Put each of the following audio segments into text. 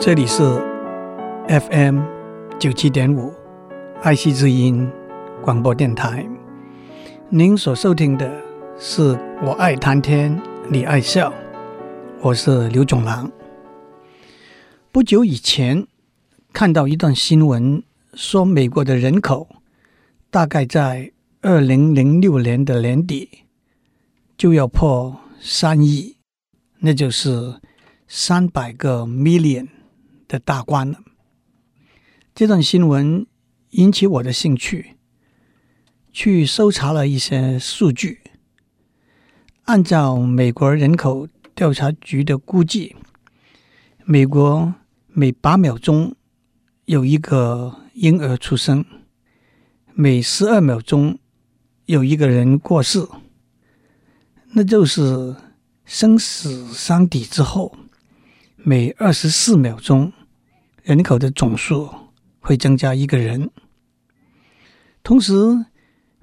这里是 FM 九七点五爱惜之音广播电台。您所收听的是我爱谈天，你爱笑，我是刘总郎。不久以前看到一段新闻，说美国的人口大概在二零零六年的年底就要破三亿，那就是三百个 million。的大关了。这段新闻引起我的兴趣，去搜查了一些数据。按照美国人口调查局的估计，美国每八秒钟有一个婴儿出生，每十二秒钟有一个人过世，那就是生死相抵之后，每二十四秒钟。人口的总数会增加一个人，同时，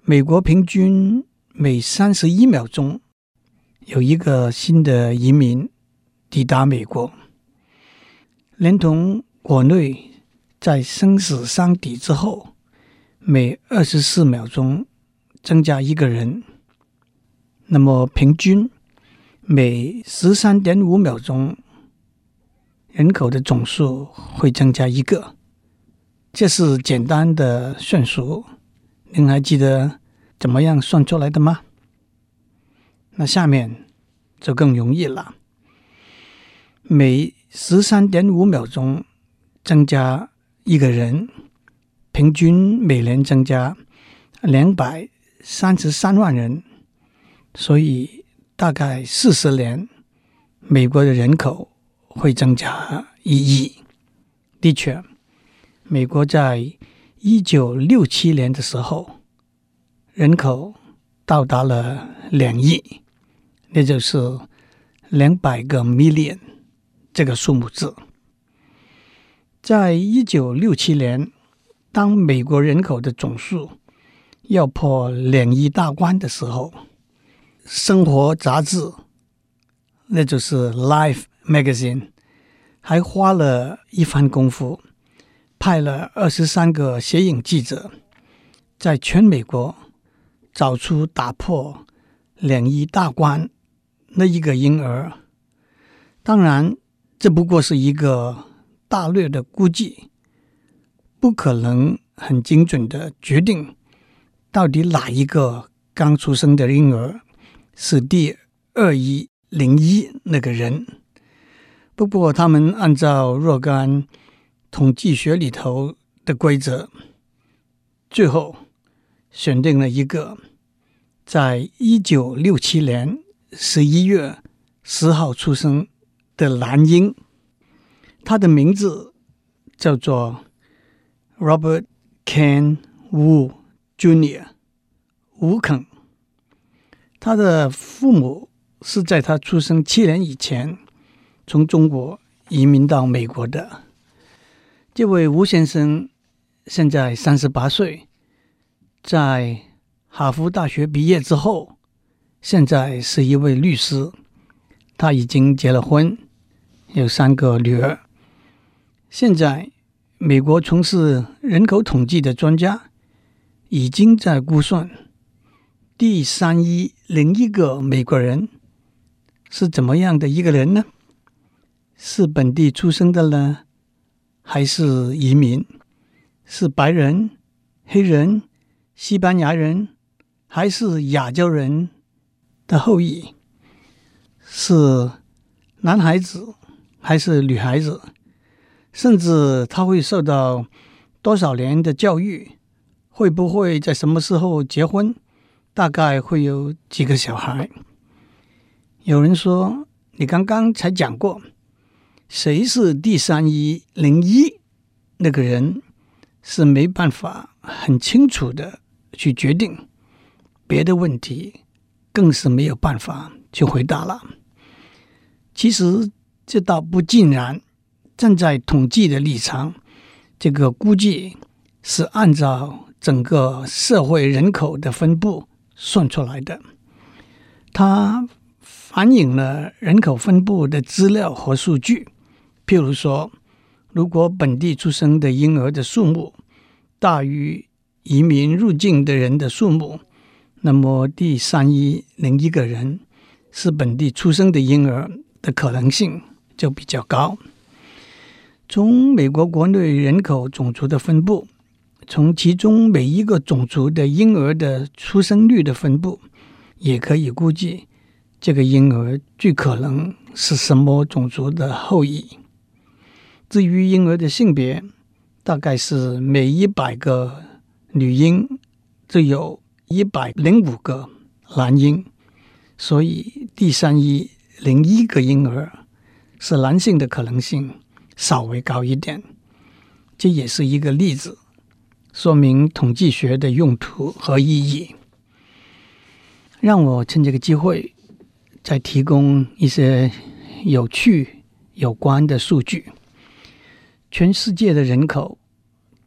美国平均每三十一秒钟有一个新的移民抵达美国，连同国内在生死相抵之后，每二十四秒钟增加一个人，那么平均每十三点五秒钟。人口的总数会增加一个，这是简单的算术。您还记得怎么样算出来的吗？那下面就更容易了。每十三点五秒钟增加一个人，平均每年增加两百三十三万人，所以大概四十年，美国的人口。会增加一亿。的确，美国在一九六七年的时候，人口到达了两亿，那就是两百个 million 这个数目字。在一九六七年，当美国人口的总数要破两亿大关的时候，生活杂志，那就是《Life》。Magazine 还花了一番功夫，派了二十三个摄影记者，在全美国找出打破两亿大关那一个婴儿。当然，这不过是一个大略的估计，不可能很精准的决定到底哪一个刚出生的婴儿是第二亿零一那个人。不过，他们按照若干统计学里头的规则，最后选定了一个在一九六七年十一月十号出生的男婴，他的名字叫做 Robert Ken Wu Jr. 吴肯。他的父母是在他出生七年以前。从中国移民到美国的这位吴先生，现在三十八岁，在哈佛大学毕业之后，现在是一位律师。他已经结了婚，有三个女儿。现在，美国从事人口统计的专家已经在估算第三一零一个美国人是怎么样的一个人呢？是本地出生的呢，还是移民？是白人、黑人、西班牙人，还是亚洲人的后裔？是男孩子还是女孩子？甚至他会受到多少年的教育？会不会在什么时候结婚？大概会有几个小孩？有人说，你刚刚才讲过。谁是第三一零一？那个人是没办法很清楚的去决定，别的问题更是没有办法去回答了。其实这倒不尽然，站在统计的立场，这个估计是按照整个社会人口的分布算出来的，它反映了人口分布的资料和数据。譬如说，如果本地出生的婴儿的数目大于移民入境的人的数目，那么第三一零一个人是本地出生的婴儿的可能性就比较高。从美国国内人口种族的分布，从其中每一个种族的婴儿的出生率的分布，也可以估计这个婴儿最可能是什么种族的后裔。至于婴儿的性别，大概是每一百个女婴就有一百零五个男婴，所以第三一零一个婴儿是男性的可能性。稍微高一点，这也是一个例子，说明统计学的用途和意义。让我趁这个机会，再提供一些有趣有关的数据。全世界的人口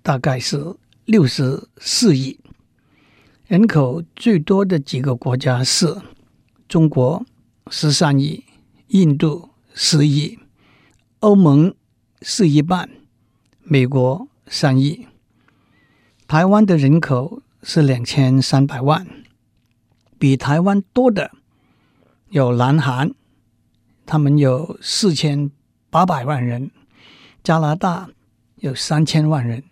大概是六十四亿，人口最多的几个国家是中国十三亿，印度十亿，欧盟。是一半，美国三亿，台湾的人口是两千三百万，比台湾多的有南韩，他们有四千八百万人，加拿大有三千万人，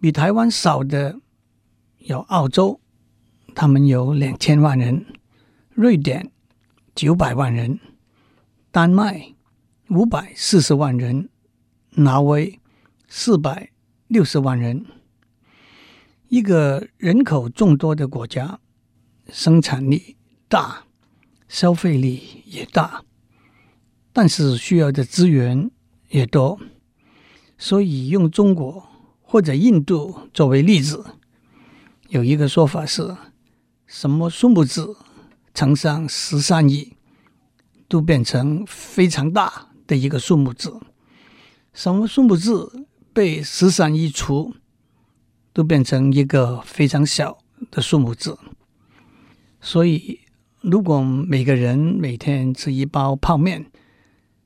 比台湾少的有澳洲，他们有两千万人，瑞典九百万人，丹麦。五百四十万人，挪威四百六十万人。一个人口众多的国家，生产力大，消费力也大，但是需要的资源也多。所以用中国或者印度作为例子，有一个说法是：什么数目字乘上十三亿，都变成非常大。的一个数目字，什么数目字被十三亿除，都变成一个非常小的数目字。所以，如果每个人每天吃一包泡面，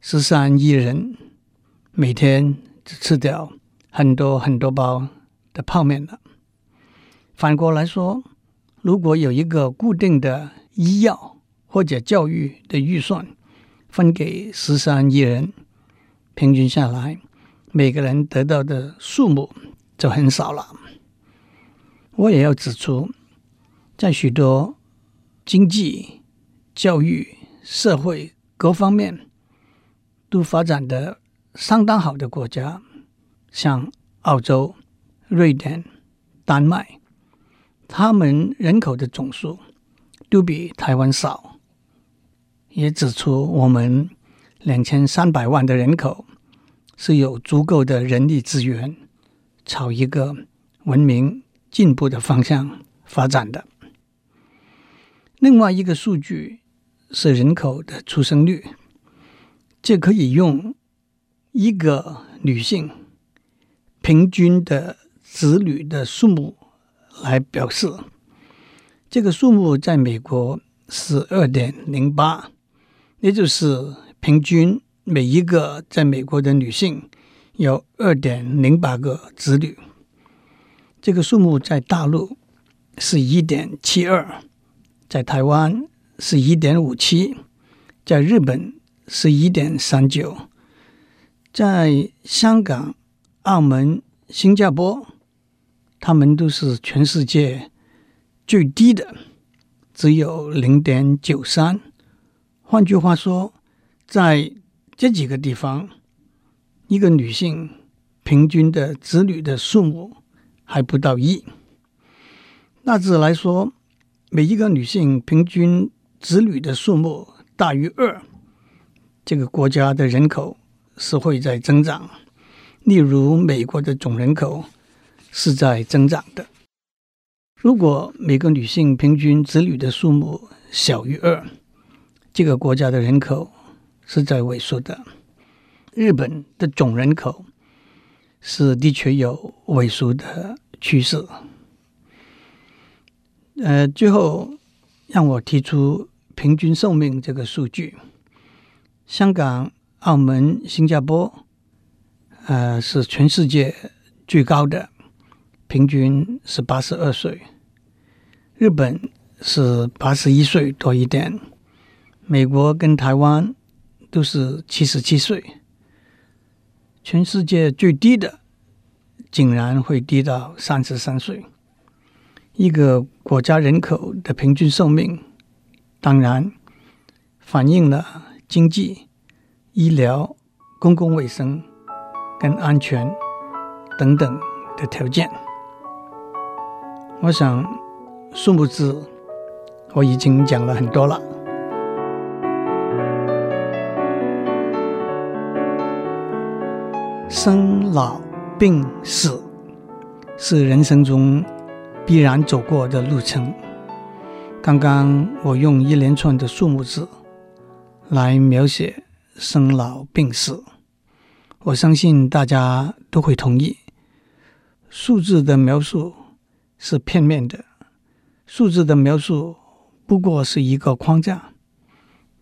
十三亿人每天只吃掉很多很多包的泡面了。反过来说，如果有一个固定的医药或者教育的预算，分给十三亿人，平均下来，每个人得到的数目就很少了。我也要指出，在许多经济、教育、社会各方面都发展的相当好的国家，像澳洲、瑞典、丹麦，他们人口的总数都比台湾少。也指出，我们两千三百万的人口是有足够的人力资源，朝一个文明进步的方向发展的。另外一个数据是人口的出生率，这可以用一个女性平均的子女的数目来表示。这个数目在美国是二点零八。也就是平均每一个在美国的女性有二点零八个子女，这个数目在大陆是一点七二，在台湾是一点五七，在日本是一点三九，在香港、澳门、新加坡，他们都是全世界最低的，只有零点九三。换句话说，在这几个地方，一个女性平均的子女的数目还不到一。大致来说，每一个女性平均子女的数目大于二，这个国家的人口是会在增长。例如，美国的总人口是在增长的。如果每个女性平均子女的数目小于二，这个国家的人口是在萎缩的，日本的总人口是的确有萎缩的趋势。呃，最后让我提出平均寿命这个数据：香港、澳门、新加坡呃，是全世界最高的，平均是八十二岁。日本是八十一岁多一点，美国跟台湾都是七十七岁。全世界最低的，竟然会低到三十三岁。一个国家人口的平均寿命，当然反映了经济、医疗、公共卫生。跟安全等等的条件，我想数目字我已经讲了很多了。生老病死是人生中必然走过的路程。刚刚我用一连串的数目字来描写生老病死。我相信大家都会同意，数字的描述是片面的，数字的描述不过是一个框架，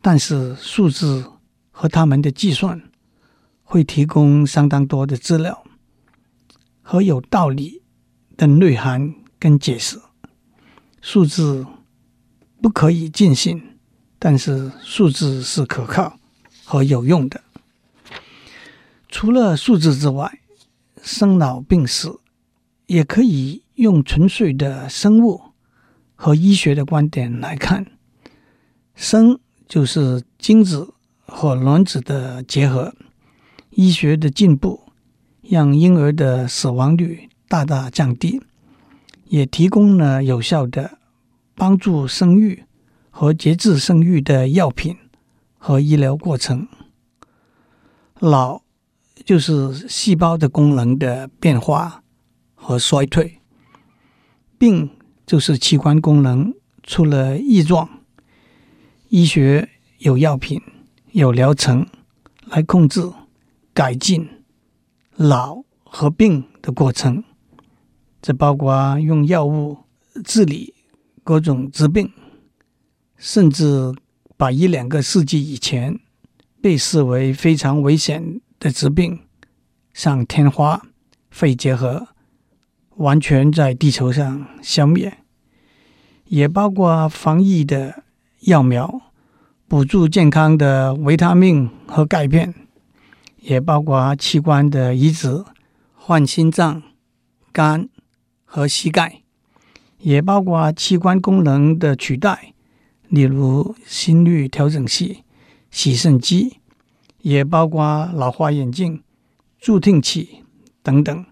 但是数字和他们的计算会提供相当多的资料和有道理的内涵跟解释。数字不可以尽信，但是数字是可靠和有用的。除了数字之外，生老病死也可以用纯粹的生物和医学的观点来看。生就是精子和卵子的结合，医学的进步让婴儿的死亡率大大降低，也提供了有效的帮助生育和节制生育的药品和医疗过程。老。就是细胞的功能的变化和衰退，病就是器官功能出了异状。医学有药品、有疗程来控制、改进老和病的过程，这包括用药物治理各种疾病，甚至把一两个世纪以前被视为非常危险的疾病，像天花、肺结核，完全在地球上消灭；也包括防疫的药苗、补助健康的维他命和钙片；也包括器官的移植，换心脏、肝和膝盖；也包括器官功能的取代，例如心率调整器、洗肾机。也包括老花眼镜、助听器等等，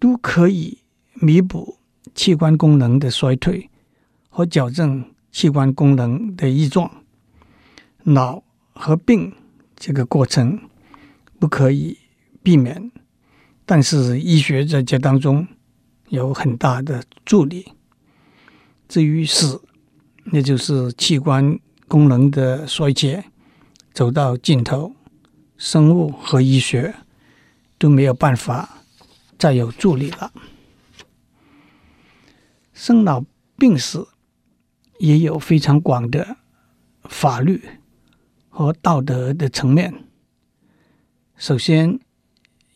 都可以弥补器官功能的衰退和矫正器官功能的异状。老和病这个过程不可以避免，但是医学在这当中有很大的助力。至于死，那就是器官功能的衰竭。走到尽头，生物和医学都没有办法再有助力了。生老病死也有非常广的法律和道德的层面。首先，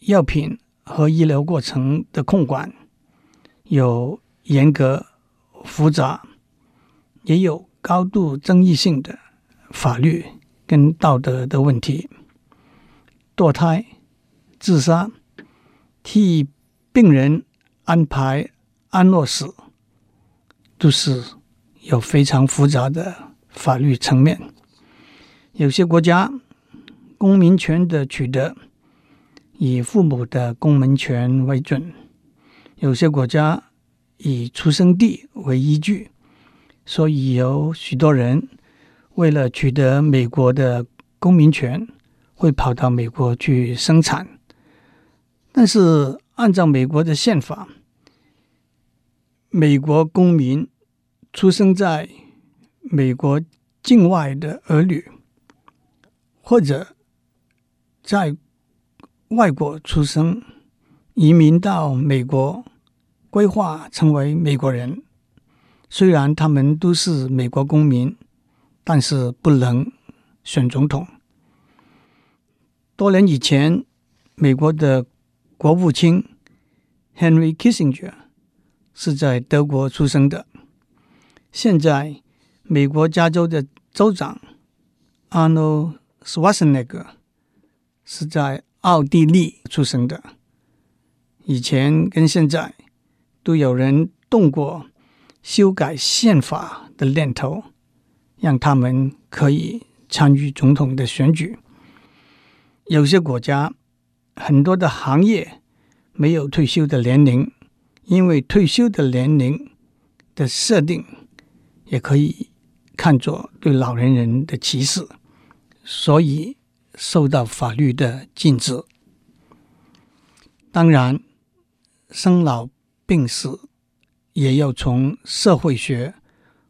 药品和医疗过程的控管有严格、复杂，也有高度争议性的法律。跟道德的问题，堕胎、自杀、替病人安排安乐死，都是有非常复杂的法律层面。有些国家公民权的取得以父母的公民权为准，有些国家以出生地为依据，所以有许多人。为了取得美国的公民权，会跑到美国去生产。但是按照美国的宪法，美国公民出生在美国境外的儿女，或者在外国出生、移民到美国、规划成为美国人，虽然他们都是美国公民。但是不能选总统。多年以前，美国的国务卿 Henry Kissinger 是在德国出生的。现在，美国加州的州长 Arnold Schwarzenegger 是在奥地利出生的。以前跟现在都有人动过修改宪法的念头，让他们可以参与总统的选举。有些国家很多的行业没有退休的年龄，因为退休的年龄的设定也可以看作对老年人的歧视，所以受到法律的禁止。当然，生老病死也要从社会学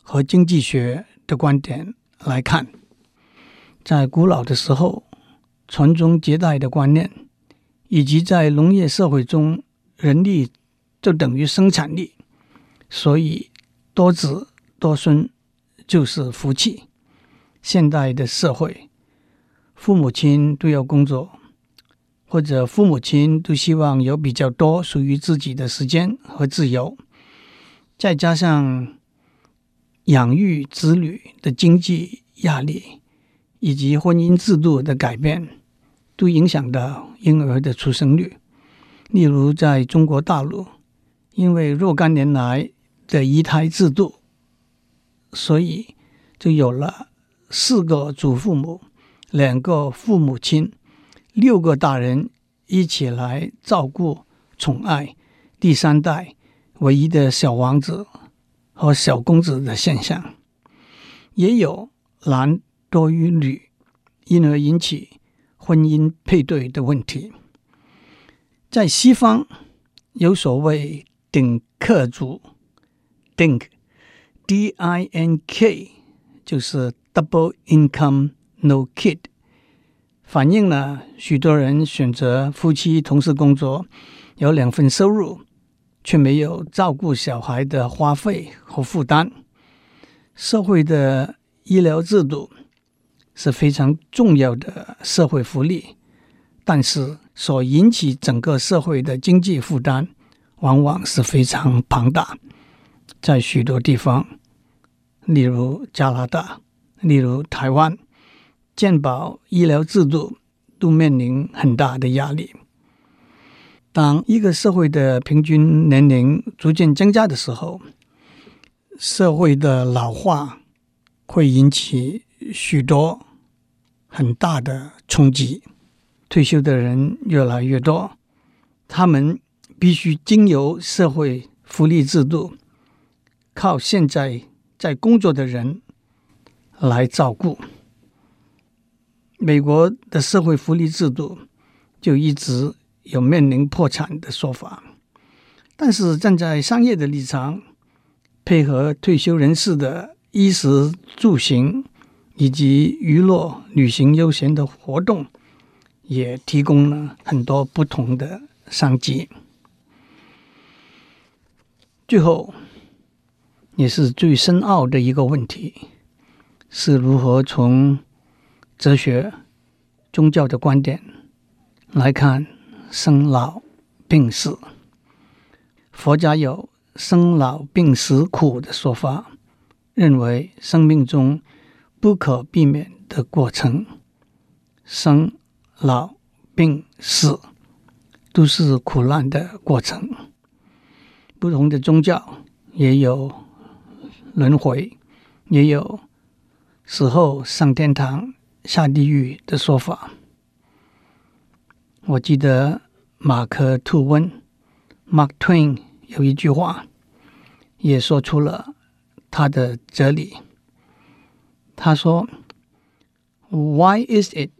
和经济学的观点来看。在古老的时候，传宗接代的观念，以及在农业社会中，人力就等于生产力，所以多子多孙就是福气。现代的社会，父母亲都要工作，或者父母亲都希望有比较多属于自己的时间和自由，再加上养育子女的经济压力。以及婚姻制度的改变，都影响到婴儿的出生率。例如，在中国大陆，因为若干年来的一胎制度，所以就有了四个祖父母、两个父母亲、六个大人一起来照顾、宠爱第三代唯一的小王子和小公子的现象，也有男。多于女，因而引起婚姻配对的问题。在西方，有所谓顶客族 （Dink，D-I-N-K），就是 Double Income No Kid，反映了许多人选择夫妻同时工作，有两份收入，却没有照顾小孩的花费和负担。社会的医疗制度。是非常重要的社会福利，但是所引起整个社会的经济负担往往是非常庞大。在许多地方，例如加拿大、例如台湾，健保医疗制度都面临很大的压力。当一个社会的平均年龄逐渐增加的时候，社会的老化会引起许多很大的冲击，退休的人越来越多，他们必须经由社会福利制度，靠现在在工作的人来照顾。美国的社会福利制度就一直有面临破产的说法，但是站在商业的立场，配合退休人士的衣食住行。以及娱乐、旅行、悠闲的活动，也提供了很多不同的商机。最后，也是最深奥的一个问题，是如何从哲学、宗教的观点来看生老病死。佛家有“生老病死苦”的说法，认为生命中。不可避免的过程，生、老、病、死，都是苦难的过程。不同的宗教也有轮回，也有死后上天堂、下地狱的说法。我记得马克·吐温 （Mark Twain） 有一句话，也说出了他的哲理。他说：“Why is it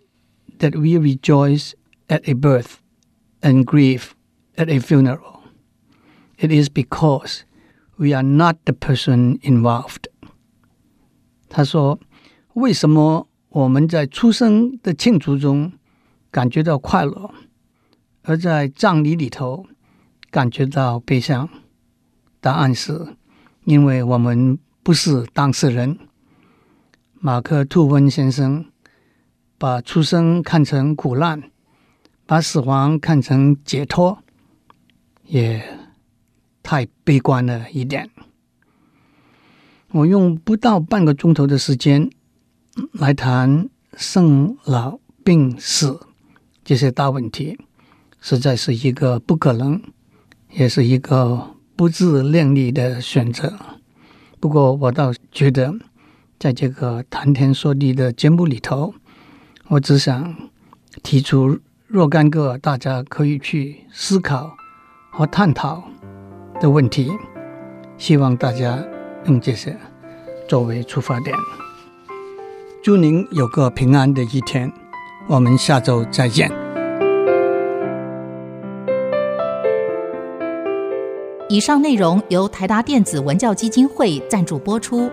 that we rejoice at a birth and grieve at a funeral? It is because we are not the person involved.” 他说：“为什么我们在出生的庆祝中感觉到快乐， 而在葬礼里头感觉到悲伤？答案是，因为我们不是当事人。”马克·吐温先生把出生看成苦难，把死亡看成解脱，也太悲观了一点。我用不到半个钟头的时间来谈生老病死这些大问题，实在是一个不可能，也是一个不自量力的选择。不过，我倒觉得，在这个谈天说地的节目里头，我只想提出若干个大家可以去思考和探讨的问题，希望大家用这些作为出发点。祝您有个平安的一天，我们下周再见。以上内容由台达电子文教基金会赞助播出。